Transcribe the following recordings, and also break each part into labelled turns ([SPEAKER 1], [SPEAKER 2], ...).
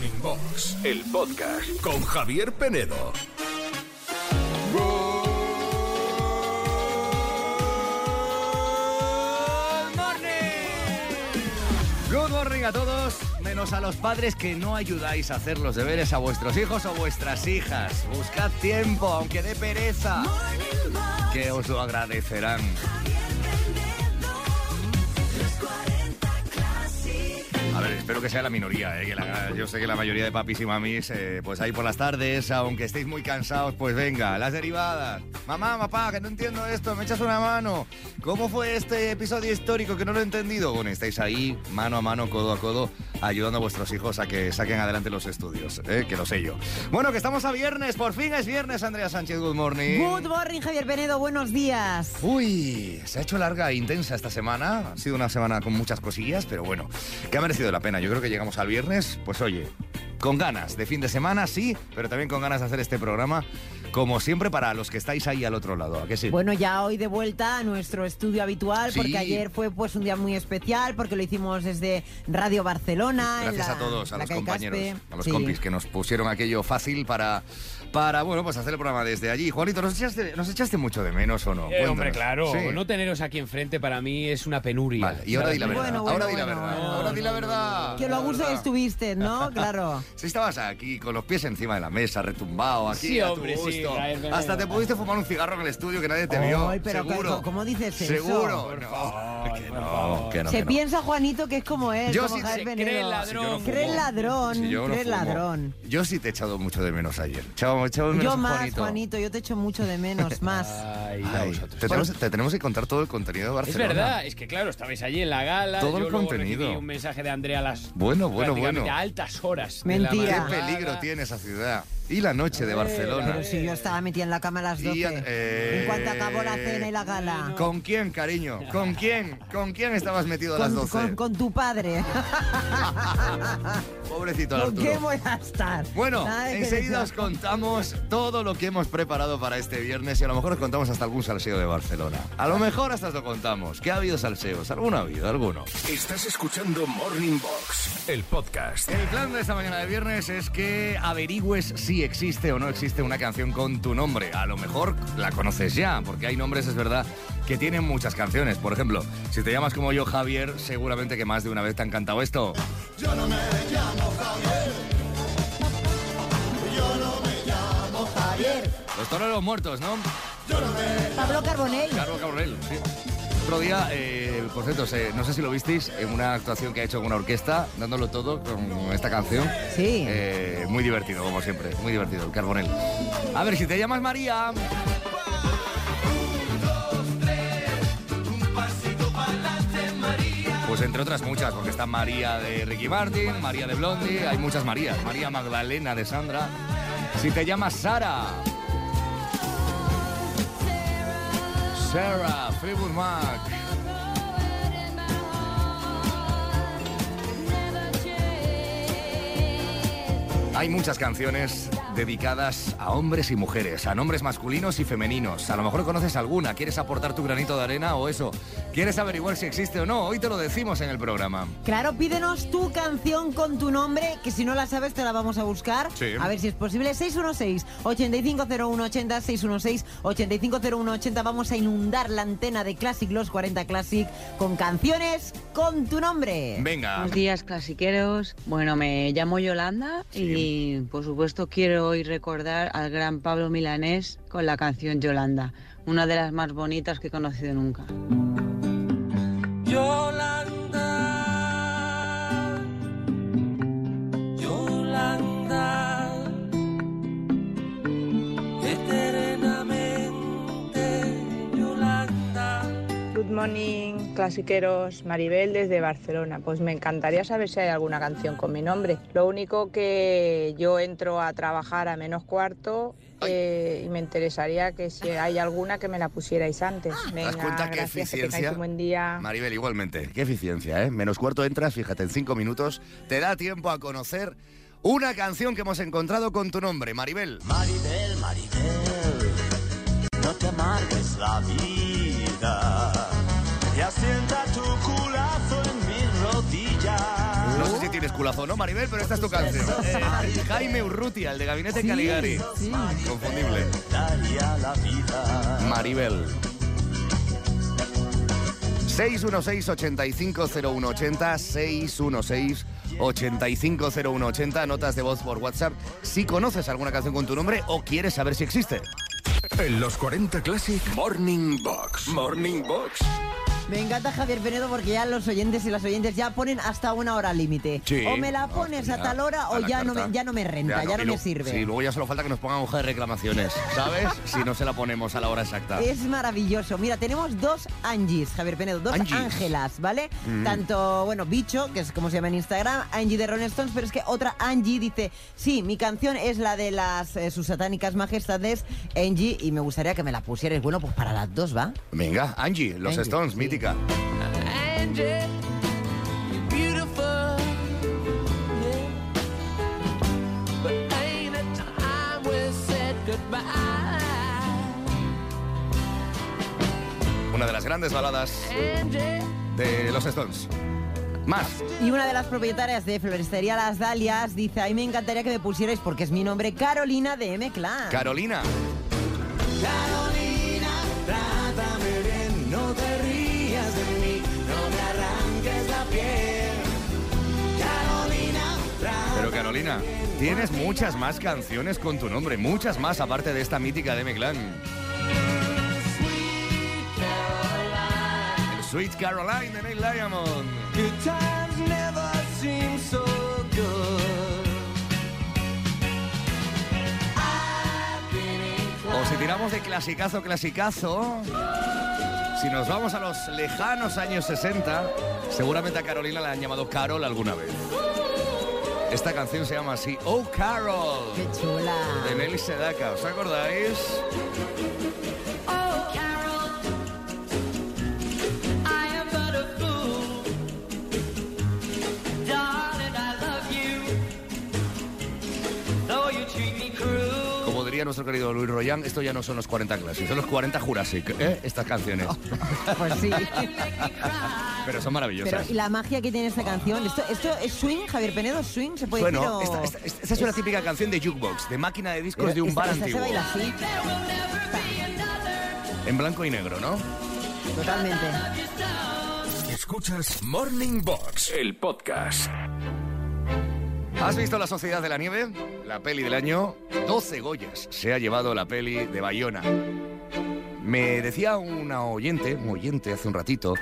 [SPEAKER 1] Morning Box, el podcast con Javier Penedo.
[SPEAKER 2] Good morning a todos, menos a los padres que no ayudáis a hacer los deberes a vuestros hijos o vuestras hijas. Buscad tiempo, aunque dé pereza, que os lo agradecerán. Espero que sea la minoría, ¿eh? que la- yo sé que la mayoría de papis y mamis, eh, pues ahí por las tardes, aunque estéis muy cansados, pues venga, las derivadas. Mamá, papá, que no entiendo esto, me echas una mano. ¿Cómo fue este episodio histórico que no lo he entendido? Bueno, estáis ahí, mano a mano, codo a codo, ayudando a vuestros hijos a que saquen adelante los estudios, ¿eh? que lo sé yo. Bueno, que estamos a viernes, por fin es viernes, Andrea Sánchez, good morning.
[SPEAKER 3] Good morning, Javier Penedo, buenos días.
[SPEAKER 2] Uy, se ha hecho larga e intensa esta semana. Ha sido una semana con muchas cosillas, pero bueno, que ha merecido la pena. Yo creo que llegamos al viernes, pues oye, con ganas de fin de semana, sí, pero también con ganas de hacer este programa, como siempre, para los que estáis ahí al otro lado. ¿A que sí?
[SPEAKER 3] Bueno, ya hoy de vuelta a nuestro estudio habitual,
[SPEAKER 2] Sí.
[SPEAKER 3] porque ayer fue pues un día muy especial, porque lo hicimos desde Radio Barcelona.
[SPEAKER 2] Gracias
[SPEAKER 3] la-
[SPEAKER 2] a todos, a los compañeros,
[SPEAKER 3] Caspe.
[SPEAKER 2] a los
[SPEAKER 3] Sí.
[SPEAKER 2] compis que nos pusieron aquello fácil para, para, bueno, pues hacer el programa desde allí. Juanito, ¿nos echaste, nos echaste mucho de menos o no?
[SPEAKER 4] Eh, hombre, claro,
[SPEAKER 2] Sí.
[SPEAKER 4] no teneros aquí enfrente para mí es una penuria.
[SPEAKER 2] Vale, y ahora di la verdad.
[SPEAKER 3] Bueno, bueno,
[SPEAKER 2] ahora di la verdad.
[SPEAKER 3] bueno.
[SPEAKER 2] ahora di la verdad.
[SPEAKER 3] Que lo
[SPEAKER 2] la
[SPEAKER 3] a gusto
[SPEAKER 2] verdad.
[SPEAKER 3] estuviste, ¿no? Claro.
[SPEAKER 2] Si estabas aquí con los pies encima de la mesa, retumbado, aquí
[SPEAKER 4] Sí,
[SPEAKER 2] a tu
[SPEAKER 4] hombre, sí,
[SPEAKER 2] gusto. Hasta te pudiste fumar un cigarro en el estudio que nadie te vio.
[SPEAKER 3] Pero
[SPEAKER 2] seguro.
[SPEAKER 3] ¿cómo- cómo dices eso?
[SPEAKER 2] Seguro.
[SPEAKER 4] Por
[SPEAKER 2] no,
[SPEAKER 4] favor,
[SPEAKER 2] que no, que
[SPEAKER 3] Se
[SPEAKER 2] que no.
[SPEAKER 3] piensa, Juanito, que es como él,
[SPEAKER 2] Yo
[SPEAKER 3] como
[SPEAKER 2] sí
[SPEAKER 4] cree ladrón.
[SPEAKER 3] Crees ladrón,
[SPEAKER 2] Si yo no
[SPEAKER 3] crees
[SPEAKER 2] fumo.
[SPEAKER 3] ladrón.
[SPEAKER 2] Yo sí te he echado mucho de menos ayer. Echaba de menos
[SPEAKER 3] Yo más,
[SPEAKER 2] Juanito.
[SPEAKER 3] Juanito, yo te echo mucho de menos, más.
[SPEAKER 4] Ay, a
[SPEAKER 2] Ay,
[SPEAKER 4] vosotros.
[SPEAKER 2] te, tenemos, te tenemos que contar todo el contenido de
[SPEAKER 4] Es
[SPEAKER 2] Barcelona.
[SPEAKER 4] verdad, es que claro, estabais allí en la gala.
[SPEAKER 2] Todo el
[SPEAKER 4] yo luego
[SPEAKER 2] contenido.
[SPEAKER 4] recibí un mensaje de Andrea a las
[SPEAKER 2] Bueno, bueno,
[SPEAKER 4] prácticamente
[SPEAKER 2] bueno.
[SPEAKER 4] a altas horas. de
[SPEAKER 3] Mentira.
[SPEAKER 4] la
[SPEAKER 2] Qué
[SPEAKER 4] madrugada.
[SPEAKER 2] peligro tiene esa ciudad. Y la noche de Barcelona.
[SPEAKER 3] Pero si yo estaba metida en la cama a las
[SPEAKER 2] Y,
[SPEAKER 3] 12.
[SPEAKER 2] eh,
[SPEAKER 3] En cuanto acabó la cena y la gala.
[SPEAKER 2] ¿Con quién, cariño? ¿Con quién? ¿Con quién estabas metido a las
[SPEAKER 3] Con,
[SPEAKER 2] 12?
[SPEAKER 3] con- con tu padre.
[SPEAKER 2] Pobrecito
[SPEAKER 3] ¿Con
[SPEAKER 2] Arturo.
[SPEAKER 3] qué voy a estar?
[SPEAKER 2] Bueno,
[SPEAKER 3] Nada
[SPEAKER 2] enseguida os contamos todo lo que hemos preparado para este viernes y a lo mejor os contamos hasta algún salseo de Barcelona. A lo mejor hasta os lo contamos. ¿Qué ha habido salseos? ¿Alguno ha habido? ¿Alguno?
[SPEAKER 1] Estás escuchando Morning Box, el podcast.
[SPEAKER 2] El plan de esta mañana de viernes es que averigües si existe o no existe una canción con tu nombre. A lo mejor la conoces ya, porque hay nombres, es verdad, que tienen muchas canciones. Por ejemplo, si te llamas como yo, Javier, seguramente que más de una vez te han cantado esto. Los toreros muertos, ¿no?
[SPEAKER 3] Pablo Carbonell.
[SPEAKER 2] Carlos Cabrel, sí. Otro día, eh, por cierto, se- no sé si lo visteis, en una actuación que ha hecho con una orquesta, dándolo todo con esta canción.
[SPEAKER 3] Sí.
[SPEAKER 2] Eh, muy divertido, como siempre, muy divertido, el Carbonel. A ver, si te llamas María... Pues entre otras muchas, porque está María de Ricky Martin, María de Blondie, hay muchas Marías. María Magdalena de Sandra. Si te llamas Sara. Sarah, Fleetwood Mac. Hay muchas canciones dedicadas a hombres y mujeres, a nombres masculinos y femeninos. A lo mejor conoces alguna, quieres aportar tu granito de arena o eso, quieres averiguar si existe o no. Hoy te lo decimos en el programa.
[SPEAKER 3] Claro, pídenos tu canción con tu nombre, que si no la sabes te la vamos a buscar.
[SPEAKER 2] Sí.
[SPEAKER 3] A ver si es posible. 616-850180, 616-850180. Vamos a inundar la antena de Classic Los 40 Classic con canciones con tu nombre.
[SPEAKER 2] Venga.
[SPEAKER 5] Buenos días, clasiqueros. Bueno, me llamo Yolanda y, por supuesto, hoy recordar al gran Pablo Milanés con la canción Yolanda, una de las más bonitas que he conocido nunca.
[SPEAKER 6] Morning, clasiqueros. Maribel desde Barcelona. Pues me encantaría saber si hay alguna canción con mi nombre. Lo único que yo entro a trabajar a menos cuarto eh, y me interesaría que si hay alguna que me la pusierais antes.
[SPEAKER 2] ¿Te das
[SPEAKER 6] Venga,
[SPEAKER 2] cuenta qué
[SPEAKER 6] que
[SPEAKER 2] eficiencia?
[SPEAKER 6] tengáis un buen día.
[SPEAKER 2] Maribel, igualmente. Qué eficiencia, ¿eh? Menos cuarto entras, fíjate, en cinco minutos. Te da tiempo a conocer una canción que hemos encontrado con tu nombre, Maribel.
[SPEAKER 7] Maribel, Maribel, no te amargues la vida y asienta tu culazo en mis rodillas.
[SPEAKER 2] No sé si tienes culazo o no, Maribel, pero esta es tu canción. Eh, Jaime Urrutia, el de Gabinete Caligari.
[SPEAKER 3] sí.
[SPEAKER 2] Confundible.
[SPEAKER 7] Daría la vida.
[SPEAKER 2] Maribel. 616-850180, 616-850180, notas de voz por WhatsApp. Si conoces alguna canción con tu nombre o quieres saber si existe.
[SPEAKER 1] En los 40 Classic Morning Box. Morning Box.
[SPEAKER 3] Me encanta Javier Penedo porque ya los oyentes y las oyentes ya ponen hasta una hora límite.
[SPEAKER 2] Sí.
[SPEAKER 3] O me la pones a tal hora o ya no, me, ya no me renta, ya no, me
[SPEAKER 2] lo-
[SPEAKER 3] sirve.
[SPEAKER 2] Sí, luego ya solo falta que nos pongan hoja de reclamaciones, ¿sabes? si no se la ponemos a la hora exacta.
[SPEAKER 3] Es maravilloso. Mira, tenemos dos Angies, Javier Penedo, dos. Ángelas, ¿vale?
[SPEAKER 2] Mm.
[SPEAKER 3] Tanto, bueno, Bicho, que es como se llama en Instagram, Angie de Rolling Stones, pero es que otra Angie dice, sí, mi canción es la de las eh, sus satánicas majestades, Angie, y me gustaría que me la pusieras. Bueno, pues para las dos, ¿va?
[SPEAKER 2] Venga, Angie, los
[SPEAKER 3] Angie,
[SPEAKER 2] Stones,
[SPEAKER 3] sí.
[SPEAKER 2] mítica. Una de las grandes baladas de los Stones. Más.
[SPEAKER 3] Y una de las propietarias de Floristería Las Dalias dice, a mí me encantaría que me pusierais, porque es mi nombre, Carolina de M-Clan.
[SPEAKER 2] Carolina.
[SPEAKER 7] Carolina,
[SPEAKER 2] Pero Carolina, tienes muchas más canciones con tu nombre, muchas más aparte de esta mítica de. El Sweet Caroline de Neil Diamond.
[SPEAKER 7] good times never seem so good. I've been
[SPEAKER 2] O si tiramos de clasicazo, clasicazo. Si nos vamos a los lejanos años 60, seguramente a Carolina la han llamado Carol alguna vez. Esta canción se llama así, Oh Carol,
[SPEAKER 3] ¡Qué chula!
[SPEAKER 2] de Nelly Sedaka. ¿Os acordáis? Diría nuestro querido Luis Royan, esto ya no son los 40 clásicos, son los 40 Jurassic, ¿eh? Estas canciones.
[SPEAKER 3] Pues sí.
[SPEAKER 2] Pero son
[SPEAKER 3] Pero,
[SPEAKER 2] maravillosas.
[SPEAKER 3] ¿y la magia que tiene esta canción? ¿Esto, esto es swing, Javier Penedo? ¿Swing? ¿Se puede
[SPEAKER 2] Bueno,
[SPEAKER 3] decir? o-
[SPEAKER 2] esta, esta- esta es una típica canción de jukebox, de máquina de discos de un
[SPEAKER 3] Esta-
[SPEAKER 2] bar antiguo.
[SPEAKER 3] se baila así,
[SPEAKER 2] En blanco y negro, ¿no?
[SPEAKER 3] totalmente.
[SPEAKER 1] Escuchas Morning Box, el podcast.
[SPEAKER 2] ¿Has visto La Sociedad de la Nieve? La peli del año. 12 Goyas se ha llevado la peli de Bayona. Me decía una oyente, un oyente hace un ratito,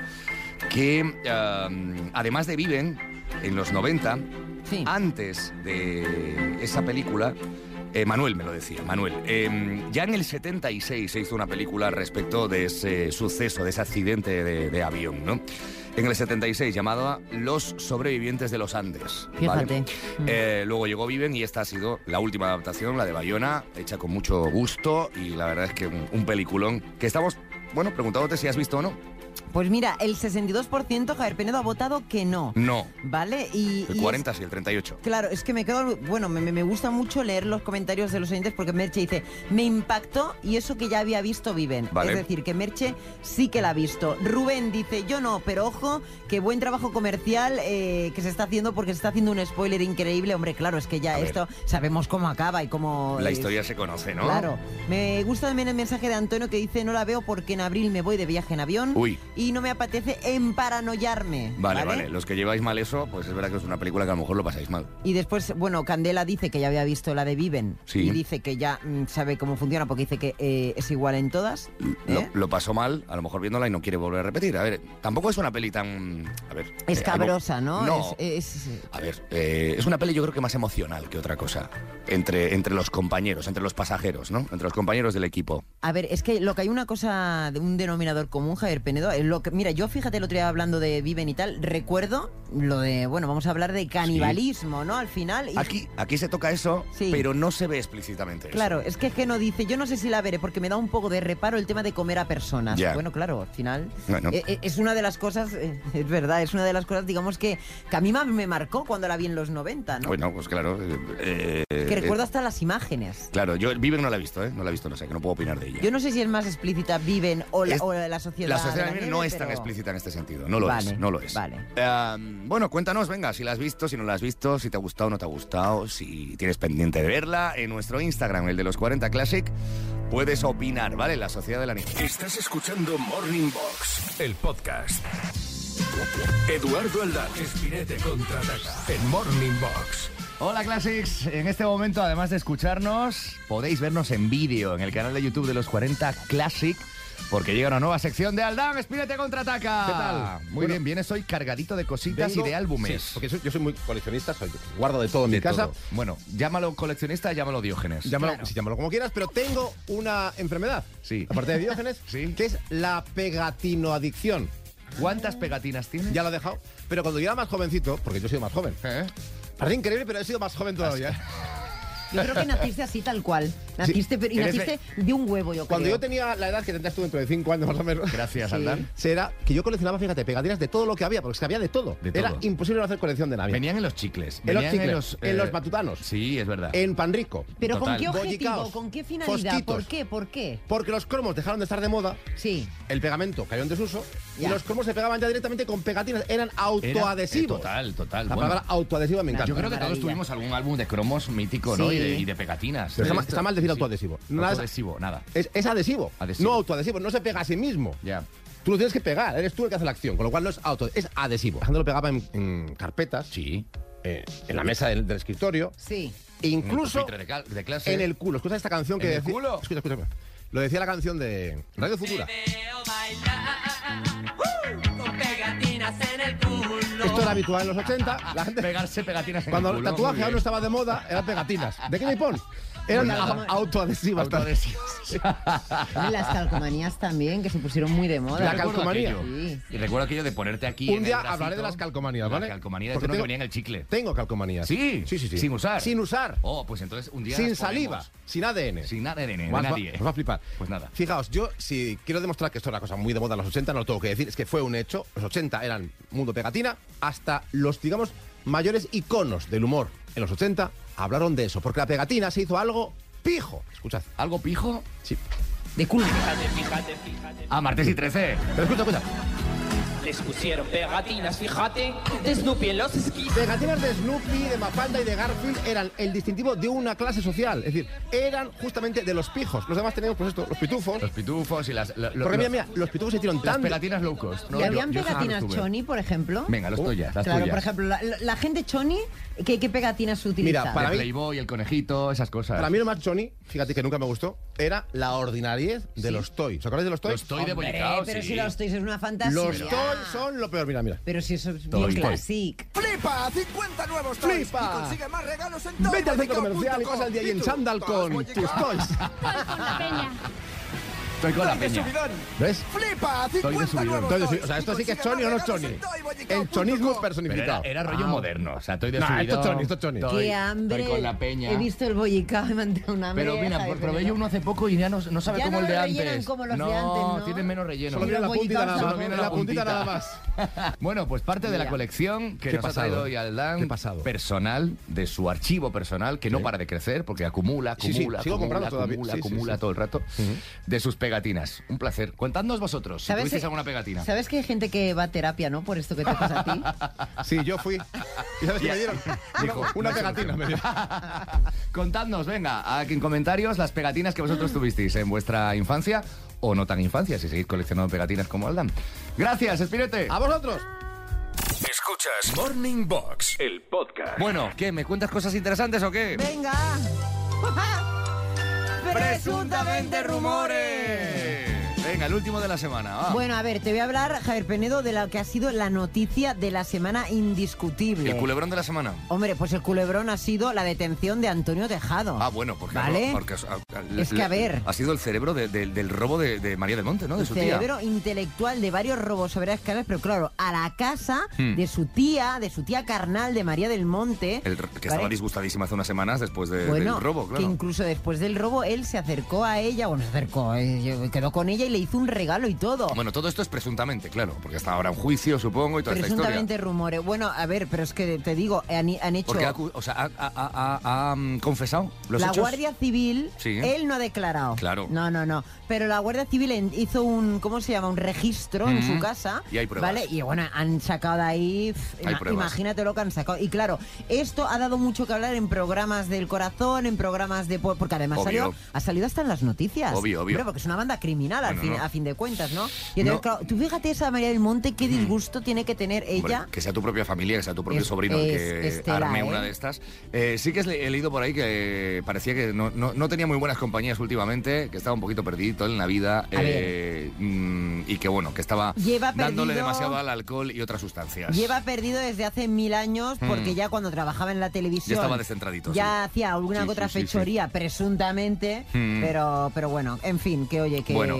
[SPEAKER 2] que um, además de Viven, en los 90,
[SPEAKER 3] Sí.
[SPEAKER 2] antes de esa película, eh, Manuel me lo decía, Manuel, eh, ya en el 76 se hizo una película respecto de ese suceso, de ese accidente de, de avión, ¿no? En el 76, llamada Los sobrevivientes de los Andes. ¿vale?
[SPEAKER 3] Fíjate. Mm.
[SPEAKER 2] Eh, luego llegó Viven y esta ha sido la última adaptación, la de Bayona, hecha con mucho gusto y la verdad es que un, un peliculón que estamos, bueno, preguntándote si has visto o no.
[SPEAKER 3] Pues mira, el 62% Javier Penedo ha votado que no.
[SPEAKER 2] No,
[SPEAKER 3] ¿Vale? Y,
[SPEAKER 2] el
[SPEAKER 3] y
[SPEAKER 2] 40 sí, el 38.
[SPEAKER 3] es- claro, es que me quedo. Bueno, me, me- gusta mucho leer los comentarios de los oyentes porque Merche dice: Me impactó y eso que ya había visto Viven.
[SPEAKER 2] Vale.
[SPEAKER 3] Es decir, que Merche sí que la ha visto. Rubén dice: Yo no, pero ojo, que buen trabajo comercial eh, que se está haciendo porque se está haciendo un spoiler increíble. Hombre, claro, es que ya
[SPEAKER 2] A ver.
[SPEAKER 3] esto sabemos cómo acaba y cómo.
[SPEAKER 2] La
[SPEAKER 3] es-
[SPEAKER 2] historia se conoce, ¿no?
[SPEAKER 3] Claro. Me gusta también el mensaje de Antonio que dice, no la veo porque en abril me voy de viaje en avión
[SPEAKER 2] Uy.
[SPEAKER 3] Y no me apetece emparanoiarme.
[SPEAKER 2] Vale, vale, Los que lleváis mal eso, pues es verdad que es una película que a lo mejor lo pasáis mal.
[SPEAKER 3] Y después, bueno, Candela dice que ya había visto la de Viven
[SPEAKER 2] Sí.
[SPEAKER 3] y dice que ya mm, sabe cómo funciona porque dice que eh, es igual en todas.
[SPEAKER 2] Lo,
[SPEAKER 3] ¿eh?
[SPEAKER 2] lo pasó mal, a lo mejor viéndola y no quiere volver a repetir. A ver, tampoco es una peli tan... A ver... eh,
[SPEAKER 3] Escabrosa,
[SPEAKER 2] algo-
[SPEAKER 3] ¿no?
[SPEAKER 2] No.
[SPEAKER 3] Es- es-
[SPEAKER 2] A ver, eh, es una peli yo creo que más emocional que otra cosa. Entre, entre los compañeros, entre los pasajeros, ¿no? Entre los compañeros del equipo.
[SPEAKER 3] A ver, es que lo que hay una cosa, de un denominador común, Javier Penedo, es lo que, mira, yo fíjate el otro día hablando de Viven y tal, recuerdo lo de, bueno, vamos a hablar de canibalismo, ¿no? Al final. y-
[SPEAKER 2] Aquí, aquí se toca eso,
[SPEAKER 3] Sí.
[SPEAKER 2] pero no se ve explícitamente eso.
[SPEAKER 3] Claro, es que Geno dice, yo no sé si la veré porque me da un poco de reparo el tema de comer a personas. Bueno, claro, al final
[SPEAKER 2] Bueno.
[SPEAKER 3] eh, eh, es una de las cosas, eh, es verdad, es una de las cosas, digamos, que, que a mí más me marcó cuando la vi en los 90, ¿no?
[SPEAKER 2] Bueno, pues claro. eh,
[SPEAKER 3] que recuerdo hasta las imágenes.
[SPEAKER 2] Claro, yo Viven no la he visto, ¿eh? No la he visto, no sé, que no puedo opinar de ella.
[SPEAKER 3] Yo no sé si es más explícita Viven o la,
[SPEAKER 2] Es-
[SPEAKER 3] o la sociedad.
[SPEAKER 2] La sociedad
[SPEAKER 3] de la
[SPEAKER 2] no es tan explícita en este sentido. No lo
[SPEAKER 3] Vale,
[SPEAKER 2] es, no lo es.
[SPEAKER 3] vale.
[SPEAKER 2] Eh, bueno, cuéntanos, venga, si la has visto, si no la has visto, si te ha gustado o no te ha gustado, si tienes pendiente de verla. En nuestro Instagram, el de los 40 Classic, puedes opinar, ¿vale? La Sociedad de la Niña.
[SPEAKER 1] Estás escuchando Morning Box, el podcast. Eduardo Aldán, Espinete contraataca en Morning Box.
[SPEAKER 2] Hola Classics, en este momento además de escucharnos, podéis vernos en vídeo en el canal de YouTube de los 40 Classic. Porque llega una nueva sección de Aldán, Espírate contraataca.
[SPEAKER 8] ¿Qué tal?
[SPEAKER 2] Muy
[SPEAKER 8] Bueno,
[SPEAKER 2] bien, vienes hoy cargadito de cositas
[SPEAKER 8] Vengo-
[SPEAKER 2] y de álbumes.
[SPEAKER 8] Sí, porque soy- yo soy muy coleccionista, soy- guardo de todo en mi casa.
[SPEAKER 2] todo. Bueno, llámalo coleccionista, llámalo Diógenes.
[SPEAKER 8] Llámalo,
[SPEAKER 3] Claro.
[SPEAKER 8] sí, llámalo como quieras, pero tengo una enfermedad.
[SPEAKER 2] Sí.
[SPEAKER 8] Aparte de Diógenes,
[SPEAKER 2] Sí.
[SPEAKER 8] que es la pegatinoadicción.
[SPEAKER 2] ¿Cuántas pegatinas tienes?
[SPEAKER 8] Ya lo he dejado. Pero cuando yo era más jovencito, porque yo he sido más joven.
[SPEAKER 2] ¿Eh?
[SPEAKER 8] Parece increíble, pero he sido más joven todavía.
[SPEAKER 3] Yo creo que naciste así tal cual. Naciste, pero, y naciste de un huevo, yo
[SPEAKER 8] Cuando
[SPEAKER 3] creo.
[SPEAKER 8] yo tenía la edad que tendrás tú dentro de 5 años más o menos.
[SPEAKER 2] Gracias,
[SPEAKER 3] Sí.
[SPEAKER 2] Aldán.
[SPEAKER 8] Será que yo coleccionaba, fíjate, pegatinas de todo lo que había, porque es que había de todo.
[SPEAKER 2] De
[SPEAKER 8] Era
[SPEAKER 2] todo.
[SPEAKER 8] imposible no hacer colección de nada.
[SPEAKER 2] Venían en los chicles.
[SPEAKER 8] En los chicles, en
[SPEAKER 2] eh,
[SPEAKER 8] los matutanos.
[SPEAKER 2] Sí, es verdad.
[SPEAKER 8] En pan rico.
[SPEAKER 3] Pero ¿con qué objetivo?
[SPEAKER 8] Bollicaos,
[SPEAKER 3] ¿Con qué finalidad?
[SPEAKER 8] fosquitos.
[SPEAKER 3] ¿Por qué? ¿Por qué?
[SPEAKER 8] Porque los cromos dejaron de estar de moda,
[SPEAKER 3] Sí.
[SPEAKER 8] el pegamento cayó en desuso y los cromos se pegaban ya directamente con pegatinas. Eran
[SPEAKER 2] Era-
[SPEAKER 8] autoadhesivos.
[SPEAKER 2] eh, total, total.
[SPEAKER 8] La
[SPEAKER 2] Bueno,
[SPEAKER 8] palabra autoadhesiva me encanta.
[SPEAKER 2] yo creo que todos tuvimos algún álbum de cromos mítico, ¿no?
[SPEAKER 3] Sí.
[SPEAKER 2] Y de, y de pegatinas.
[SPEAKER 8] Pero está, mal decir
[SPEAKER 2] sí.
[SPEAKER 8] autoadhesivo. Nada es-
[SPEAKER 2] Autoadhesivo, nada.
[SPEAKER 8] Es, es adhesivo,
[SPEAKER 2] Adhesivo.
[SPEAKER 8] no autoadhesivo. No se pega a sí mismo.
[SPEAKER 2] Ya.
[SPEAKER 8] Tú lo tienes que pegar, eres tú el que hace la acción, con lo cual no es auto, es adhesivo. Alejandro lo pegaba en, en carpetas,
[SPEAKER 2] Sí.
[SPEAKER 8] eh, en la mesa del, del escritorio,
[SPEAKER 3] Sí.
[SPEAKER 8] e incluso
[SPEAKER 2] En el de, cal- de clase.
[SPEAKER 8] en el culo. Escucha esta canción que
[SPEAKER 2] ¿En el
[SPEAKER 8] decía.
[SPEAKER 2] culo?
[SPEAKER 8] Escucha, escucha. escucha. Lo decía la canción de Radio Futura. Era habitual en los 80. La gente,
[SPEAKER 2] Pegarse pegatinas en
[SPEAKER 8] cuando
[SPEAKER 2] el
[SPEAKER 8] el
[SPEAKER 2] culo.
[SPEAKER 8] tatuaje
[SPEAKER 2] muy
[SPEAKER 8] aún no estaba de moda, eran pegatinas. ¿De qué Nippon? Eran
[SPEAKER 3] como-
[SPEAKER 8] autoadhesivas.
[SPEAKER 2] Autoadhesivos.
[SPEAKER 3] Hombre, las calcomanías también, que se pusieron muy de moda.
[SPEAKER 8] La calcomanía.
[SPEAKER 2] aquello.
[SPEAKER 3] Sí.
[SPEAKER 2] Y recuerdo aquello de ponerte aquí.
[SPEAKER 8] Un
[SPEAKER 2] en el
[SPEAKER 8] día
[SPEAKER 2] bracito,
[SPEAKER 8] hablaré de las calcomanías, ¿vale?
[SPEAKER 2] La calcomanía de que
[SPEAKER 8] tengo-
[SPEAKER 2] venía en el chicle.
[SPEAKER 8] Tengo calcomanías.
[SPEAKER 2] ¿Sí?
[SPEAKER 8] Sí, sí, sí.
[SPEAKER 2] Sin usar.
[SPEAKER 8] Sin usar.
[SPEAKER 2] Oh, pues entonces un día.
[SPEAKER 8] sin saliva. Sin ADN.
[SPEAKER 2] Sin de
[SPEAKER 8] Os va-
[SPEAKER 2] nadie.
[SPEAKER 8] os va a flipar.
[SPEAKER 2] Pues nada.
[SPEAKER 8] Fijaos, yo si quiero demostrar que esto era una cosa muy de moda en los 80, no lo tengo que decir, es que fue un hecho. Los 80 eran mundo pegatina, hasta los, digamos, mayores iconos del humor en los 80 hablaron de eso, porque la pegatina se hizo algo pijo. Escuchad.
[SPEAKER 2] ¿Algo pijo?
[SPEAKER 8] Sí.
[SPEAKER 3] De culo.
[SPEAKER 4] Fíjate, fíjate, fíjate.
[SPEAKER 2] Ah, martes y 13.
[SPEAKER 8] Pero escucha, escucha.
[SPEAKER 4] Les pusieron pegatinas, fíjate, de Snoopy en los esquís.
[SPEAKER 8] Pegatinas de Snoopy, de Mafalda y de Garfield eran el distintivo de una clase social. Es decir, eran justamente de los pijos. Los demás teníamos, pues esto, los pitufos.
[SPEAKER 2] Los pitufos y las. lo- lo-
[SPEAKER 8] Porque mira,
[SPEAKER 2] los-
[SPEAKER 8] mira, los pitufos se hicieron
[SPEAKER 2] las
[SPEAKER 8] tan...
[SPEAKER 2] pegatinas low cost. ¿no?
[SPEAKER 3] ¿Y
[SPEAKER 2] Yo-
[SPEAKER 3] habían
[SPEAKER 2] yo
[SPEAKER 3] pegatinas
[SPEAKER 2] tuve.
[SPEAKER 3] choni, por ejemplo?
[SPEAKER 2] Venga, los tuyas, las
[SPEAKER 3] claro,
[SPEAKER 2] tuyas.
[SPEAKER 3] por ejemplo, la, la gente choni, ¿qué, qué pegatinas se utilizan?
[SPEAKER 8] para
[SPEAKER 2] el
[SPEAKER 8] mí-
[SPEAKER 2] Playboy, el conejito, esas cosas.
[SPEAKER 8] Para mí lo más choni, fíjate que nunca me gustó, era la ordinariez de los toys. ¿Os acordáis de los toys?
[SPEAKER 2] Los toy de
[SPEAKER 3] pero
[SPEAKER 2] sí.
[SPEAKER 3] si los toys es una fantasía.
[SPEAKER 8] Los toys son lo peor, mira, mira.
[SPEAKER 3] Pero si eso es
[SPEAKER 2] Toy,
[SPEAKER 3] bien
[SPEAKER 2] toy.
[SPEAKER 3] classic.
[SPEAKER 7] Flipa, 50 nuevos toys
[SPEAKER 8] ¡Flipa!
[SPEAKER 7] y consigue más regalos en
[SPEAKER 8] Vete al centro comercial y pasa el día ahí en chándal con tus toys.
[SPEAKER 2] Estoy con la peña.
[SPEAKER 8] ¿Ves?
[SPEAKER 7] Flipa,
[SPEAKER 2] de
[SPEAKER 7] 50
[SPEAKER 2] subidón.
[SPEAKER 7] nuevos
[SPEAKER 8] Entonces,
[SPEAKER 7] toys
[SPEAKER 8] o sea, esto sí que es choni o no es choni. El chonismo
[SPEAKER 2] Pero era,
[SPEAKER 8] personificado.
[SPEAKER 2] era rollo moderno, o sea, estoy de
[SPEAKER 8] Nah,
[SPEAKER 2] subidón,
[SPEAKER 8] esto es choni, esto es choni.
[SPEAKER 2] estoy-
[SPEAKER 3] Qué hambre.
[SPEAKER 2] Estoy con la peña.
[SPEAKER 3] He visto el bollicao y me han dado una
[SPEAKER 2] Pero
[SPEAKER 3] hambre,
[SPEAKER 2] mira,
[SPEAKER 3] Javi,
[SPEAKER 2] por- probé
[SPEAKER 3] pero-
[SPEAKER 2] yo uno hace poco y ya no, no sabe
[SPEAKER 3] Ya
[SPEAKER 2] como
[SPEAKER 3] no
[SPEAKER 2] el de
[SPEAKER 3] lo rellenan
[SPEAKER 2] antes.
[SPEAKER 3] como los de
[SPEAKER 2] no,
[SPEAKER 3] antes, ¿no?
[SPEAKER 2] tienen menos relleno.
[SPEAKER 8] Solo viene la
[SPEAKER 3] Los
[SPEAKER 8] puntita nada más.
[SPEAKER 2] Solo viene
[SPEAKER 8] La puntita nada más.
[SPEAKER 2] Bueno, pues parte de la
[SPEAKER 3] Mira.
[SPEAKER 2] colección que
[SPEAKER 8] Qué
[SPEAKER 2] nos ha
[SPEAKER 8] pasado.
[SPEAKER 2] traído hoy Aldán,
[SPEAKER 8] Qué pasado.
[SPEAKER 2] personal, de su archivo personal, que no para de crecer, porque acumula,
[SPEAKER 8] Sí, sí,
[SPEAKER 2] acumula,
[SPEAKER 8] sigo
[SPEAKER 2] acumula,
[SPEAKER 8] todavía.
[SPEAKER 2] acumula,
[SPEAKER 8] Sí, sí,
[SPEAKER 2] acumula
[SPEAKER 8] sí.
[SPEAKER 2] todo el rato, de sus pegatinas. Un placer. Contadnos vosotros, si tuvisteis alguna pegatina.
[SPEAKER 3] ¿Sabes que hay gente que va a terapia, no? Por esto que te pasa a ti.
[SPEAKER 8] Sí, yo fui. ¿Y sabes qué me dieron?
[SPEAKER 2] Dijo,
[SPEAKER 8] Una, pegatina me dieron.
[SPEAKER 2] Contadnos, venga, aquí en comentarios las pegatinas que vosotros tuvisteis en vuestra infancia o no tan infancia, si seguís coleccionando pegatinas como Aldán. Gracias, Espirete.
[SPEAKER 8] ¡A vosotros!
[SPEAKER 1] Escuchas Morning Box, el podcast.
[SPEAKER 2] Bueno, ¿qué? ¿Me cuentas cosas interesantes o qué?
[SPEAKER 3] ¡Venga!
[SPEAKER 2] Presuntamente rumores. Venga, el último de la semana. va.
[SPEAKER 3] Bueno, a ver, te voy a hablar, Javier Penedo, de lo que ha sido la noticia de la semana indiscutible.
[SPEAKER 2] el culebrón de la semana.
[SPEAKER 3] Hombre, pues el culebrón ha sido la detención de Antonio Tejado.
[SPEAKER 2] Ah, bueno, porque,
[SPEAKER 3] ¿Vale?
[SPEAKER 2] porque a- a-
[SPEAKER 3] Es que, a ver.
[SPEAKER 2] Ha sido el cerebro de- de- del robo de, de María del Monte, ¿no? De
[SPEAKER 3] El
[SPEAKER 2] su tía.
[SPEAKER 3] cerebro intelectual de varios robos sobre las casas, pero claro, a la casa
[SPEAKER 2] Hmm.
[SPEAKER 3] de su tía, de su tía carnal, de María del Monte.
[SPEAKER 2] El- que
[SPEAKER 3] ¿vale?
[SPEAKER 2] estaba disgustadísima hace unas semanas después
[SPEAKER 3] Bueno,
[SPEAKER 2] del robo,
[SPEAKER 3] que
[SPEAKER 2] claro.
[SPEAKER 3] incluso después del robo él se acercó a ella, bueno, se acercó, eh, quedó con ella y le le hizo un regalo y todo.
[SPEAKER 2] Bueno, todo esto es presuntamente, claro, porque está ahora en juicio, supongo, y toda esta historia.
[SPEAKER 3] Presuntamente rumores. Bueno, a ver, pero es que te digo, han, han hecho...
[SPEAKER 2] Porque ha, o sea, ha, ha- mm, confesado los
[SPEAKER 3] la
[SPEAKER 2] hechos.
[SPEAKER 3] Guardia Civil,
[SPEAKER 2] Sí.
[SPEAKER 3] él no ha declarado.
[SPEAKER 2] Claro.
[SPEAKER 3] No, no, no. Pero la Guardia Civil hizo un, ¿cómo se llama? Un registro en su casa.
[SPEAKER 2] Y hay pruebas.
[SPEAKER 3] ¿Vale? Y bueno, han sacado de ahí.
[SPEAKER 2] Hay
[SPEAKER 3] imagínate lo que han sacado. Y claro, esto ha dado mucho que hablar en programas del corazón, en programas de. po- Porque además
[SPEAKER 2] Obvio.
[SPEAKER 3] salió, ha salido hasta en las noticias.
[SPEAKER 2] Obvio, obvio.
[SPEAKER 3] Hombre, porque es una banda criminal al
[SPEAKER 2] Bueno,
[SPEAKER 3] fin,
[SPEAKER 2] no.
[SPEAKER 3] a fin de cuentas, ¿no? Y entonces,
[SPEAKER 2] No.
[SPEAKER 3] Claro, tú fíjate esa María del Monte, qué disgusto tiene que tener
[SPEAKER 2] Hombre,
[SPEAKER 3] ella.
[SPEAKER 2] que sea tu propia familia, que sea tu propio
[SPEAKER 3] Es-
[SPEAKER 2] sobrino el
[SPEAKER 3] es-
[SPEAKER 2] que
[SPEAKER 3] es tela,
[SPEAKER 2] arme
[SPEAKER 3] ¿eh?
[SPEAKER 2] una de estas. Eh, sí que he leído por ahí que parecía que no, tenía muy buenas compañías últimamente, que estaba un poquito perdido en la vida eh, mm, y que bueno, que estaba
[SPEAKER 3] Lleva
[SPEAKER 2] dándole
[SPEAKER 3] perdido-
[SPEAKER 2] demasiado al alcohol y otras sustancias.
[SPEAKER 3] Lleva perdido desde hace mil años porque
[SPEAKER 2] Mm.
[SPEAKER 3] ya cuando trabajaba en la televisión
[SPEAKER 2] Ya estaba descentradito,
[SPEAKER 3] ya
[SPEAKER 2] sí.
[SPEAKER 3] hacía alguna
[SPEAKER 2] Sí,
[SPEAKER 3] otra
[SPEAKER 2] sí.
[SPEAKER 3] fechoría presuntamente
[SPEAKER 2] Mm.
[SPEAKER 3] pero pero bueno en fin que oye que
[SPEAKER 2] Bueno.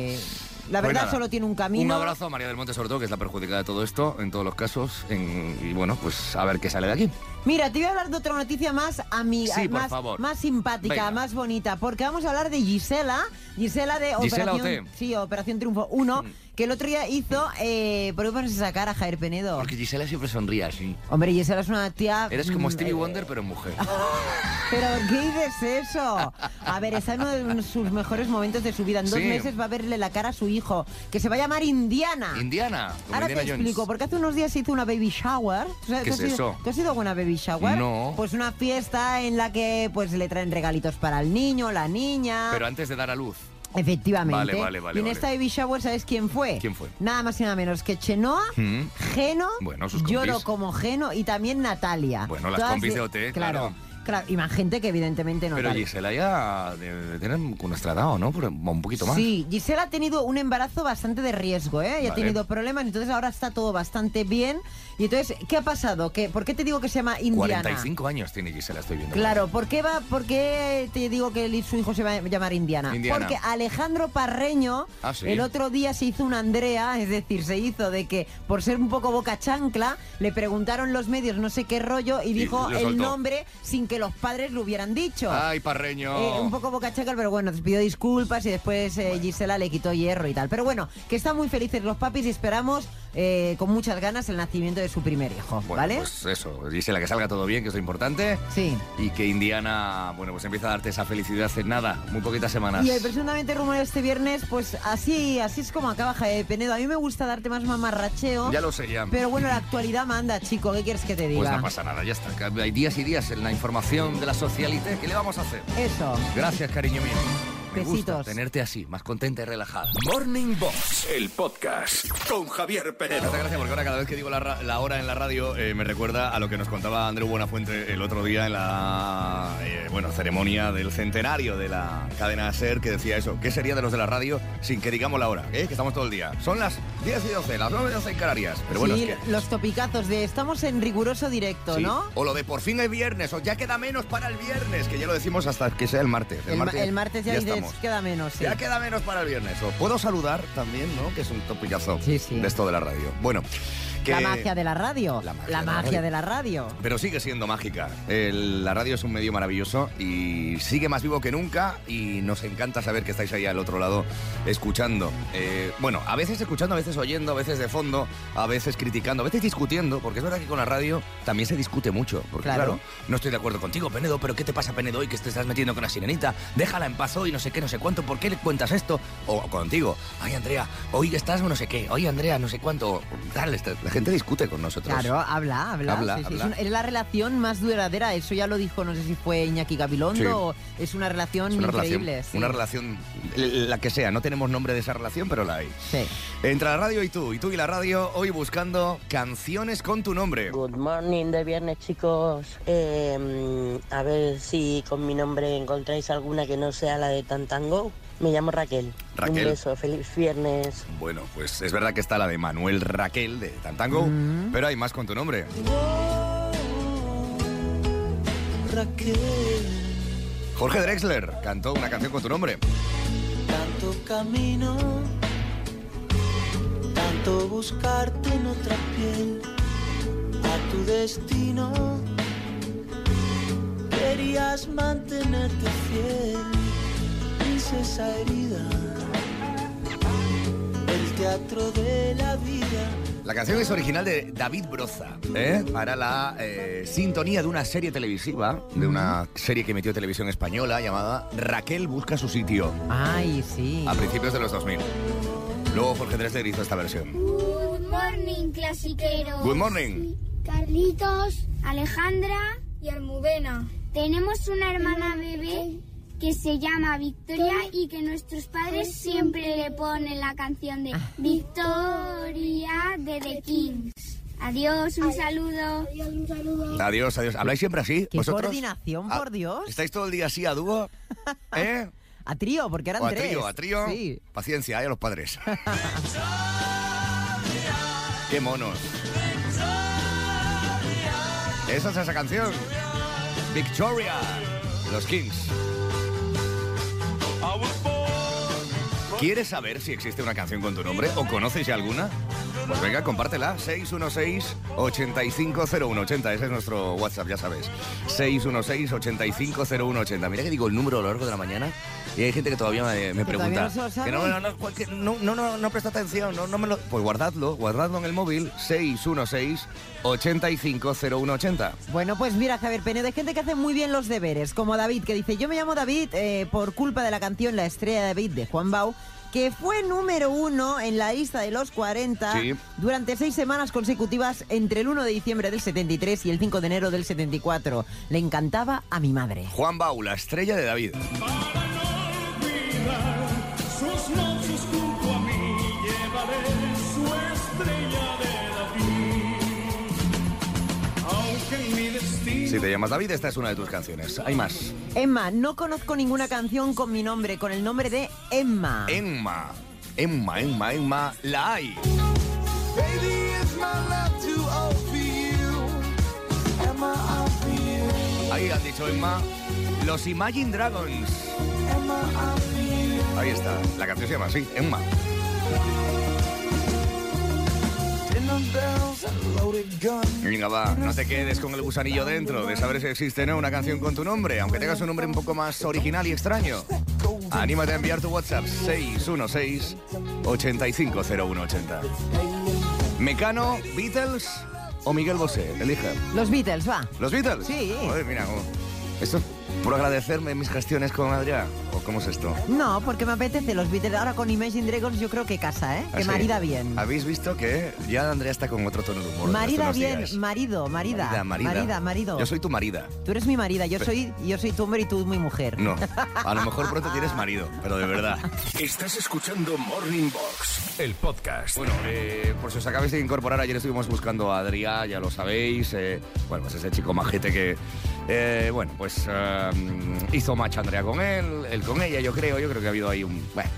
[SPEAKER 3] La
[SPEAKER 2] Pues
[SPEAKER 3] verdad solo tiene un camino
[SPEAKER 2] Un abrazo a María del Monte, sobre todo, que es la perjudicada de todo esto, en todos los casos. en- y bueno, pues a ver qué sale de aquí.
[SPEAKER 3] Mira, te voy a hablar de otra noticia más amiga,
[SPEAKER 2] Sí, por
[SPEAKER 3] más, más simpática,
[SPEAKER 2] Venga.
[SPEAKER 3] más bonita, porque vamos a hablar de Gisela, Gisela de
[SPEAKER 2] Gisela
[SPEAKER 3] Operación, sí, Operación Triunfo 1, que el otro día hizo, eh, ¿por qué pones esa cara, Jair Penedo?
[SPEAKER 2] Porque Gisela siempre sonríe así.
[SPEAKER 3] Hombre, Gisela es una tía...
[SPEAKER 2] Eres como
[SPEAKER 3] mm,
[SPEAKER 2] Stevie
[SPEAKER 3] eh,
[SPEAKER 2] Wonder, pero mujer.
[SPEAKER 3] ¿Pero qué dices eso? A ver, está en uno de sus mejores momentos de su vida. En dos
[SPEAKER 2] Sí.
[SPEAKER 3] meses va a verle la cara a su hijo, que se va a llamar Indiana.
[SPEAKER 2] Indiana. como
[SPEAKER 3] Ahora
[SPEAKER 2] Indiana
[SPEAKER 3] te
[SPEAKER 2] Jones.
[SPEAKER 3] explico, porque hace unos días se hizo una baby shower. ¿Tú sabes-
[SPEAKER 2] ¿Qué
[SPEAKER 3] tú
[SPEAKER 2] es
[SPEAKER 3] ido-
[SPEAKER 2] eso?
[SPEAKER 3] ¿Tú has ido a alguna baby shower?
[SPEAKER 2] No.
[SPEAKER 3] Pues una fiesta en la que pues le traen regalitos para el niño, la niña.
[SPEAKER 2] Pero antes de dar a luz.
[SPEAKER 3] Efectivamente.
[SPEAKER 2] Vale, vale, vale,
[SPEAKER 3] y en
[SPEAKER 2] vale.
[SPEAKER 3] esta baby shower, ¿sabes quién fue?
[SPEAKER 2] ¿Quién fue?
[SPEAKER 3] Nada más y nada menos que Chenoa,
[SPEAKER 2] Mm.
[SPEAKER 3] Geno,
[SPEAKER 2] Bueno, sus
[SPEAKER 3] Lloro
[SPEAKER 2] compis.
[SPEAKER 3] como Geno y también Natalia.
[SPEAKER 2] Bueno, las
[SPEAKER 3] Todas
[SPEAKER 2] compis de
[SPEAKER 3] de-
[SPEAKER 2] OT,
[SPEAKER 3] Claro.
[SPEAKER 2] claro.
[SPEAKER 3] Claro, y más gente que evidentemente no
[SPEAKER 2] Pero
[SPEAKER 3] tal.
[SPEAKER 2] Gisela ya debe tener nuestra edad, ¿o no? Por- Un poquito más.
[SPEAKER 3] Sí, Gisela ha tenido un embarazo bastante de riesgo, ¿eh? Y ha tenido problemas, entonces ahora está todo bastante bien. Y entonces, ¿qué ha pasado? ¿Qué, ¿Por qué te digo que se llama Indiana?
[SPEAKER 2] 45 años tiene Gisela, estoy viendo.
[SPEAKER 3] Claro, ¿por qué, va, ¿por qué te digo que el- su hijo se va a llamar Indiana?
[SPEAKER 2] Indiana.
[SPEAKER 3] Porque Alejandro Parreño
[SPEAKER 2] Ah, sí.
[SPEAKER 3] el otro día se hizo una Andrea, es decir, se hizo de que por ser un poco boca chancla, le preguntaron los medios no sé qué rollo y dijo el nombre sin que los padres lo hubieran dicho.
[SPEAKER 2] Ay, Parreño.
[SPEAKER 3] Eh, un poco boca chacal, pero bueno, pidió disculpas y después eh, Gisela le quitó hierro y tal. Pero bueno, que están muy felices los papis y esperamos eh, con muchas ganas el nacimiento de su primer hijo,
[SPEAKER 2] Bueno,
[SPEAKER 3] ¿vale?
[SPEAKER 2] pues eso, Gisela, que salga todo bien, que es lo importante.
[SPEAKER 3] Sí.
[SPEAKER 2] Y que Indiana, bueno, pues empieza a darte esa felicidad en nada, muy poquitas semanas.
[SPEAKER 3] Y el presuntamente rumor este viernes, pues así, así es como acaba Jaime Penedo. A mí me gusta darte más mamarracheo.
[SPEAKER 2] Ya lo sé, ya.
[SPEAKER 3] Pero bueno, la actualidad manda, chico. ¿Qué quieres que te diga?
[SPEAKER 2] Pues no pasa nada, ya está. Hay días y días en la información de la socialité. ¿Qué le vamos a hacer?
[SPEAKER 3] Eso.
[SPEAKER 2] Gracias, cariño mío. Me gusta
[SPEAKER 3] Besitos.
[SPEAKER 2] tenerte así, más contenta y relajada.
[SPEAKER 1] Morning Box, el podcast con Javier Penedo.
[SPEAKER 2] Muchas gracias porque ahora cada vez que digo la, ra- la hora en la radio eh, me recuerda a lo que nos contaba Andreu Buenafuente el otro día en la eh, bueno, ceremonia del centenario de la cadena SER que decía eso. ¿Qué sería de los de la radio sin que digamos la hora? eh? Que estamos todo el día. Son las 10 y 12, las 9 y 12 en Canarias. Pero bueno,
[SPEAKER 3] sí,
[SPEAKER 2] es que...
[SPEAKER 3] los topicazos de estamos en riguroso directo,
[SPEAKER 2] Sí.
[SPEAKER 3] ¿no?
[SPEAKER 2] O lo de por fin es viernes, o ya queda menos para el viernes, que ya lo decimos hasta que sea el martes.
[SPEAKER 3] El, ma- el martes ya, dices,
[SPEAKER 2] estamos.
[SPEAKER 3] queda menos, sí.
[SPEAKER 2] Ya queda menos para el viernes. Os puedo saludar también, ¿no? Que es un topicazo
[SPEAKER 3] Sí, sí.
[SPEAKER 2] de esto de la radio. Bueno, que...
[SPEAKER 3] La magia de la radio.
[SPEAKER 2] La magia
[SPEAKER 3] La
[SPEAKER 2] de la radio.
[SPEAKER 3] de la radio.
[SPEAKER 2] Pero sigue siendo mágica. El- la radio es un medio maravilloso y sigue más vivo que nunca y nos encanta saber que estáis ahí al otro lado escuchando. Eh, bueno, a veces escuchando, a veces oyendo, a veces de fondo, a veces criticando, a veces discutiendo, porque es verdad que con la radio también se discute mucho. Porque
[SPEAKER 3] Claro.
[SPEAKER 2] claro, no estoy de acuerdo contigo, Penedo, pero ¿qué te pasa, Penedo, hoy que te estás metiendo con la sirenita? Déjala en paz hoy, no sé qué, no sé cuánto, ¿por qué le cuentas esto? O contigo, ay, Andrea, hoy estás no sé qué, oye, Andrea, no sé cuánto. Tal, esta- la gente discute con nosotros.
[SPEAKER 3] Claro, habla, habla.
[SPEAKER 2] Habla,
[SPEAKER 3] sí, sí,
[SPEAKER 2] habla.
[SPEAKER 3] Es, la relación más duradera. Eso ya lo dijo, no sé si fue Iñaki Gabilondo
[SPEAKER 2] Sí.
[SPEAKER 3] o es una relación
[SPEAKER 2] Es una
[SPEAKER 3] increíble.
[SPEAKER 2] relación,
[SPEAKER 3] sí.
[SPEAKER 2] una relación, la que sea, no tenemos nombre de esa relación, pero la hay.
[SPEAKER 3] Sí.
[SPEAKER 2] Entre la radio y tú, y tú y la radio, hoy buscando canciones con tu nombre.
[SPEAKER 9] Good morning de viernes, chicos. Eh, a ver si con mi nombre encontráis alguna que no sea la de Tantango. Me llamo Raquel.
[SPEAKER 2] Raquel.
[SPEAKER 9] Un beso, feliz viernes.
[SPEAKER 2] Bueno, pues es verdad que está la de Manuel Raquel de Tantango,
[SPEAKER 3] Mm.
[SPEAKER 2] pero hay más con tu nombre.
[SPEAKER 7] Raquel,
[SPEAKER 2] Jorge Drexler cantó una canción con tu nombre.
[SPEAKER 7] tanto camino, tanto buscarte en otra piel, a tu destino. Querías mantenerte fiel, princesa herida. teatro de la vida.
[SPEAKER 2] La canción es original de David Broza, ¿eh? para la eh, sintonía de una serie televisiva, de una serie que emitió televisión española llamada Raquel busca su sitio,
[SPEAKER 3] Ay, sí.
[SPEAKER 2] a principios de los 2000. Luego Jorge Dresler hizo esta versión.
[SPEAKER 10] Good morning, clasiqueros.
[SPEAKER 2] Good morning.
[SPEAKER 10] Carlitos, Alejandra y Almudena. Tenemos una hermana bebé que se llama Victoria y que nuestros padres siempre le ponen la canción de Victoria de The Kings. Adiós, un saludo. Adiós, un saludo.
[SPEAKER 2] Adiós, adiós. ¿Habláis siempre así?
[SPEAKER 3] Qué
[SPEAKER 2] vosotros?
[SPEAKER 3] coordinación,
[SPEAKER 2] Ah,
[SPEAKER 3] por Dios.
[SPEAKER 2] ¿Estáis todo el día así a dúo? ¿Eh?
[SPEAKER 3] A trío, porque eran
[SPEAKER 2] O a
[SPEAKER 3] tres.
[SPEAKER 2] trío, a trío.
[SPEAKER 3] Sí.
[SPEAKER 2] Paciencia, ¿eh? a los padres. Qué monos. Esa es esa canción. Victoria. de Los Kings. ¿Quieres saber si existe una canción con tu nombre o conoces ya alguna? Pues venga, compártela. 616-850180. Ese es nuestro WhatsApp, ya sabes. 616-850180. Mira que digo el número a lo largo de la mañana y hay gente que todavía me, me
[SPEAKER 3] Que todavía
[SPEAKER 2] pregunta. que no, no, que no, no, no, no presta atención. No, no me lo... Pues guardadlo, guardadlo en el móvil. 616-850180.
[SPEAKER 3] Bueno, pues mira, Javier Penedo, hay gente que hace muy bien los deberes, como David, que dice, yo me llamo David eh, por culpa de la canción La estrella de David de Juan Bau, que fue número uno en la lista de los 40
[SPEAKER 2] Sí.
[SPEAKER 3] durante seis semanas consecutivas entre el 1 de diciembre del 73 y el 5 de enero del 74. Le encantaba a mi madre.
[SPEAKER 2] Juan Bau, la estrella de David. Si te llamas David, esta es una de tus canciones. Hay más.
[SPEAKER 3] Emma, no conozco ninguna canción con mi nombre, con el nombre de Emma.
[SPEAKER 2] Emma. Emma, Emma, Emma. La hay. Ahí han dicho Emma. Los Imagine Dragons. Ahí está. La canción se llama así, Emma. Venga, va, no te quedes con el gusanillo dentro de saber si existe no una canción con tu nombre, aunque tengas un nombre un poco más original y extraño. Anímate a enviar tu WhatsApp 616-850180. Mecano, Beatles o Miguel Bosé, elige.
[SPEAKER 3] Los Beatles, va.
[SPEAKER 2] ¿Los Beatles?
[SPEAKER 3] Sí.
[SPEAKER 2] Joder, mira, esto es por agradecerme mis gestiones con Adrián. ¿O cómo es esto?
[SPEAKER 3] No, porque me apetece los Beatles. Ahora con Imagine Dragons yo creo que casa, ¿eh? Que
[SPEAKER 2] Así.
[SPEAKER 3] marida bien.
[SPEAKER 2] Habéis visto que ya Andrea está con otro tono de humor.
[SPEAKER 3] Marida bien,
[SPEAKER 2] días.
[SPEAKER 3] marido, marida.
[SPEAKER 2] Marida, marida.
[SPEAKER 3] Marida, marido.
[SPEAKER 2] Yo soy tu marida.
[SPEAKER 3] Tú eres mi marida, yo soy, yo soy tu hombre y tú mi mujer.
[SPEAKER 2] No, a lo mejor pronto tienes marido, pero de verdad.
[SPEAKER 1] Estás escuchando Morning Box, el podcast.
[SPEAKER 2] Bueno, eh, por si os acabáis de incorporar, ayer estuvimos buscando a Adrián, ya lo sabéis. eh, bueno, pues ese chico majete que, eh, bueno, pues eh, hizo match Andrea con él, él con ella, yo creo. Yo creo que ha habido ahí un, bueno,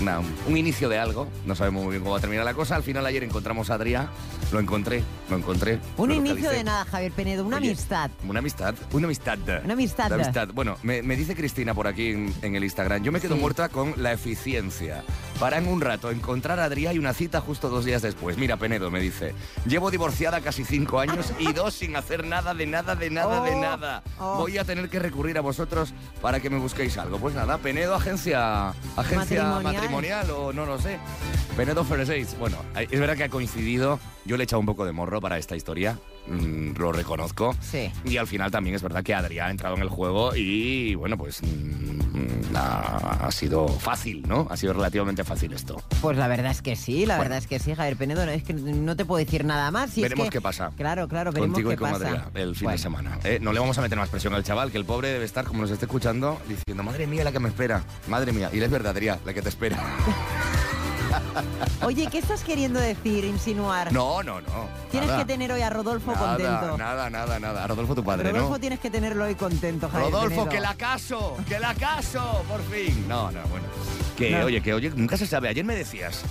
[SPEAKER 2] una- un inicio de algo. No sabemos muy bien cómo va a terminar la cosa. Al final ayer encontramos a Adrián, lo encontré, lo encontré.
[SPEAKER 3] Un
[SPEAKER 2] lo
[SPEAKER 3] inicio
[SPEAKER 2] localicé.
[SPEAKER 3] de nada, Javier Penedo, una
[SPEAKER 2] Oye,
[SPEAKER 3] amistad.
[SPEAKER 2] Una amistad, una amistad.
[SPEAKER 3] Una amistad.
[SPEAKER 2] Una amistad. Bueno, me, me dice Cristina por aquí en, en el Instagram, yo me quedo
[SPEAKER 3] Sí.
[SPEAKER 2] muerta con la eficiencia. Para en un rato encontrar a Adrián y una cita justo dos días después. Mira, Penedo me dice, llevo divorciada casi cinco años y dos sin hacer nada, de nada, de nada, de
[SPEAKER 3] Oh,
[SPEAKER 2] nada.
[SPEAKER 3] oh.
[SPEAKER 2] Voy a tener que recurrir a vosotros para que me busquéis algo. Pues nada, Penedo, agencia, agencia
[SPEAKER 3] Matrimonial.
[SPEAKER 2] matrimonial, o no lo sé. Penedo Ferreseis. Bueno, es verdad que ha coincidido. Yo le he echado un poco de morro para esta historia. mm, lo reconozco.
[SPEAKER 3] Sí.
[SPEAKER 2] Y al final también es verdad que Adrián ha entrado en el juego y bueno, pues mm, ha, ha sido fácil, ¿no? Ha sido relativamente fácil esto.
[SPEAKER 3] Pues la verdad es que sí, la
[SPEAKER 2] Bueno.
[SPEAKER 3] verdad es que sí, Javier Penedo. Es que no te puedo decir nada más. si es
[SPEAKER 2] veremos
[SPEAKER 3] que-
[SPEAKER 2] qué pasa.
[SPEAKER 3] Claro, claro, veremos
[SPEAKER 2] Contigo
[SPEAKER 3] qué
[SPEAKER 2] y con
[SPEAKER 3] pasa.
[SPEAKER 2] Adrián el fin
[SPEAKER 3] Bueno.
[SPEAKER 2] de semana. Eh, no le vamos a meter más presión al chaval, que el pobre debe estar, como nos esté escuchando, diciendo, madre mía, la que me espera. Madre mía. Y es verdad, Adrián, la que te espera.
[SPEAKER 3] Oye, ¿qué estás queriendo decir, insinuar?
[SPEAKER 2] No, no, no.
[SPEAKER 3] Tienes
[SPEAKER 2] nada.
[SPEAKER 3] que tener hoy a Rodolfo
[SPEAKER 2] nada,
[SPEAKER 3] contento.
[SPEAKER 2] Nada, nada, nada. A Rodolfo, tu padre,
[SPEAKER 3] Rodolfo
[SPEAKER 2] ¿no?
[SPEAKER 3] tienes que tenerlo hoy contento, Javier
[SPEAKER 2] Rodolfo, que la caso, que la caso, por fin. No, no, bueno. Que
[SPEAKER 3] No.
[SPEAKER 2] oye, que oye, nunca se sabe. Ayer me decías,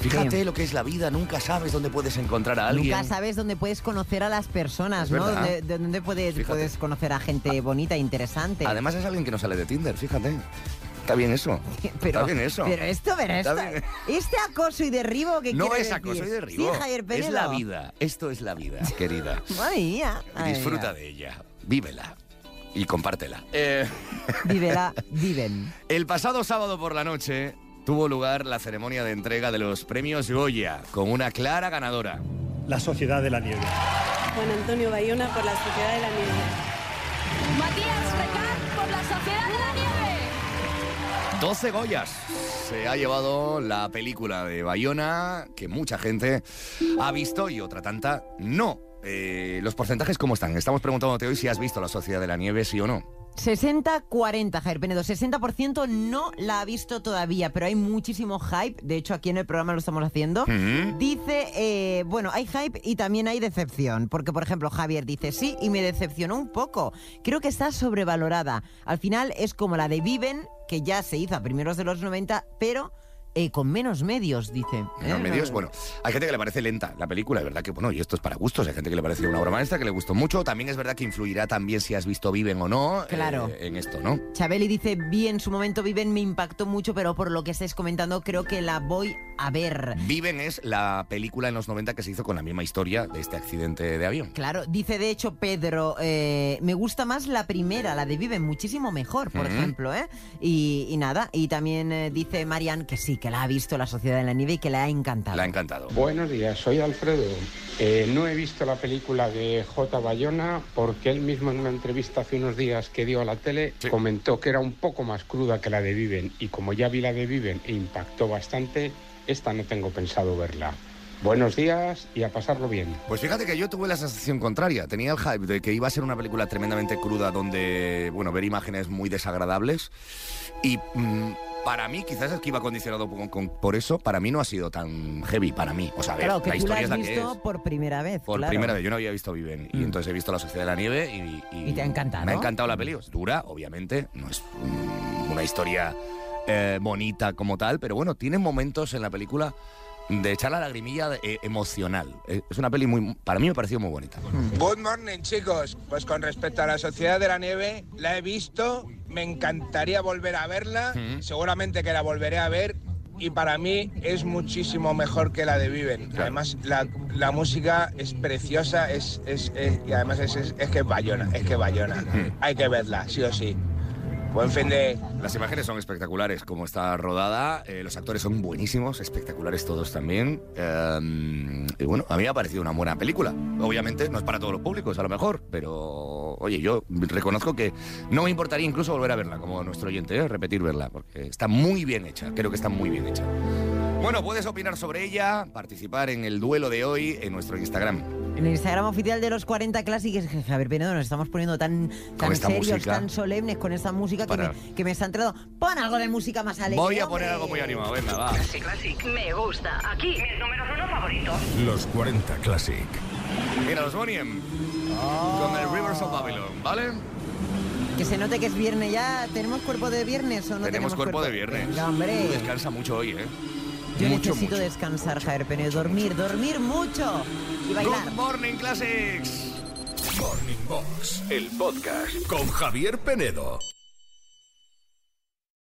[SPEAKER 2] fíjate
[SPEAKER 3] Sí.
[SPEAKER 2] lo que es la vida, nunca sabes dónde puedes encontrar a alguien.
[SPEAKER 3] Nunca sabes dónde puedes conocer a las personas, ¿no? Dónde, de dónde puedes, puedes conocer a gente bonita, interesante.
[SPEAKER 2] Además es alguien que no sale de Tinder, fíjate. Está bien eso.
[SPEAKER 3] pero,
[SPEAKER 2] Está bien eso.
[SPEAKER 3] Pero esto, pero esto, este acoso y derribo que
[SPEAKER 2] no es acoso y derribo.
[SPEAKER 3] Sí,
[SPEAKER 2] es la vida. Esto es la vida, querida.
[SPEAKER 3] Madre mía. Ay,
[SPEAKER 2] Disfruta de ella. Vívela. Y compártela. Eh,
[SPEAKER 3] Vívela, viven.
[SPEAKER 2] el pasado sábado por la noche tuvo lugar la ceremonia de entrega de los premios Goya, con una clara ganadora.
[SPEAKER 11] La Sociedad de la Nieve.
[SPEAKER 12] Juan Antonio Bayona por la Sociedad de la Nieve.
[SPEAKER 13] Matías
[SPEAKER 2] 12 Goyas se ha llevado la película de Bayona, que mucha gente ha visto y otra tanta no. Eh, ¿Los porcentajes cómo están? Estamos preguntándote hoy si has visto La Sociedad de la Nieve, sí o no.
[SPEAKER 3] 60-40, Javier Penedo. 60% no la ha visto todavía, pero hay muchísimo hype. De hecho, aquí en el programa lo estamos haciendo.
[SPEAKER 2] Ujú.
[SPEAKER 3] Dice, eh, bueno, hay hype y también hay decepción. Porque, por ejemplo, Javier dice, sí, y me decepcionó un poco. Creo que está sobrevalorada. Al final es como la de Viven, que ya se hizo a primeros de los 90, pero eh, con menos medios, dice.
[SPEAKER 2] Menos
[SPEAKER 3] ¿Eh?
[SPEAKER 2] medios, bueno, hay gente que le parece lenta la película, es verdad que, bueno, y esto es para gustos, hay gente que le parece una obra maestra, que le gustó mucho, también es verdad que influirá también si has visto Viven o no
[SPEAKER 3] Claro.
[SPEAKER 2] eh, en esto, ¿no?
[SPEAKER 3] Chabeli dice, vi en su momento Viven, me impactó mucho, pero por lo que estáis comentando, creo que la voy a ver.
[SPEAKER 2] Viven es la película en los 90 que se hizo con la misma historia de este accidente de avión.
[SPEAKER 3] Claro, dice de hecho Pedro, eh, me gusta más la primera, la de Viven, muchísimo mejor, por ejemplo, ¿eh? Y, y nada, y también eh, dice Marian que sí, que la ha visto la Sociedad de la Nieve y que le ha encantado.
[SPEAKER 2] La ha encantado.
[SPEAKER 14] Buenos días, soy Alfredo. Eh, no he visto la película de J. Bayona porque él mismo en una entrevista hace unos días que dio a la tele comentó que era un poco más cruda que la de Viven y como ya vi la de Viven e impactó bastante, esta no tengo pensado verla. Buenos días y a pasarlo bien.
[SPEAKER 2] Pues fíjate que yo tuve la sensación contraria. Tenía el hype de que iba a ser una película tremendamente cruda donde, bueno, ver imágenes muy desagradables. Y mm, para mí, quizás es que iba condicionado con- con- por eso, para mí no ha sido tan heavy, para mí. O sea, a ver,
[SPEAKER 3] Claro, que
[SPEAKER 2] la
[SPEAKER 3] tú la
[SPEAKER 2] historia
[SPEAKER 3] has
[SPEAKER 2] es la que
[SPEAKER 3] visto
[SPEAKER 2] es.
[SPEAKER 3] por primera vez.
[SPEAKER 2] Por
[SPEAKER 3] claro.
[SPEAKER 2] primera vez, yo no había visto Viven y entonces he visto La Sociedad de la Nieve y,
[SPEAKER 3] Y te ha encantado.
[SPEAKER 2] Me ha encantado la peli, es dura, obviamente, no es mm, una historia eh, bonita como tal, pero bueno, tiene momentos en la película de echar la lagrimilla eh, emocional. Eh, Es una peli muy, para mí me ha parecido muy bonita.
[SPEAKER 15] Good morning, chicos. Pues con respecto a la Sociedad de la Nieve, la he visto, me encantaría volver a verla, seguramente que la volveré a ver y para mí es muchísimo mejor que la de Viven. Además, la, la música es preciosa es, es- es- y además es, es- que es Bayona, es que Bayona. Hay que verla, sí o sí. Buen fin de...
[SPEAKER 2] Las imágenes son espectaculares, como está rodada, eh, los actores son buenísimos, espectaculares todos también. eh, y bueno, a mí me ha parecido una buena película. Obviamente no es para todos los públicos, a lo mejor, pero oye, yo reconozco que no me importaría incluso volver a verla, como nuestro oyente, ¿eh? repetir verla, porque está muy bien hecha, creo que está muy bien hecha. Bueno, puedes opinar sobre ella, participar en el duelo de hoy en nuestro Instagram.
[SPEAKER 3] En el Instagram oficial de los 40 Clásicos, Javier Penedo, nos estamos poniendo tan, tan serios,
[SPEAKER 2] música.
[SPEAKER 3] tan solemnes con esta música que me, que me está entrando. Pon algo de música más alegre.
[SPEAKER 2] Voy a
[SPEAKER 3] hombre.
[SPEAKER 2] poner algo muy animado, venga, va.
[SPEAKER 16] Classic. Me gusta. Aquí, mis números uno favoritos.
[SPEAKER 1] Los 40 Classic.
[SPEAKER 2] Mira, los Boniem con el Rivers of Babylon, ¿vale?
[SPEAKER 3] Que se note que es viernes ya. ¿Tenemos cuerpo de viernes o no
[SPEAKER 2] tenemos, cuerpo, de viernes.
[SPEAKER 3] Venga, hombre.
[SPEAKER 2] Tú descansa mucho hoy, ¿eh?
[SPEAKER 3] Yo
[SPEAKER 2] mucho,
[SPEAKER 3] necesito
[SPEAKER 2] mucho.
[SPEAKER 3] descansar, Javier Penedo. Dormir, dormir mucho. Y bailar.
[SPEAKER 2] Good morning, Classics.
[SPEAKER 1] Morning Box, el podcast con Javier Penedo.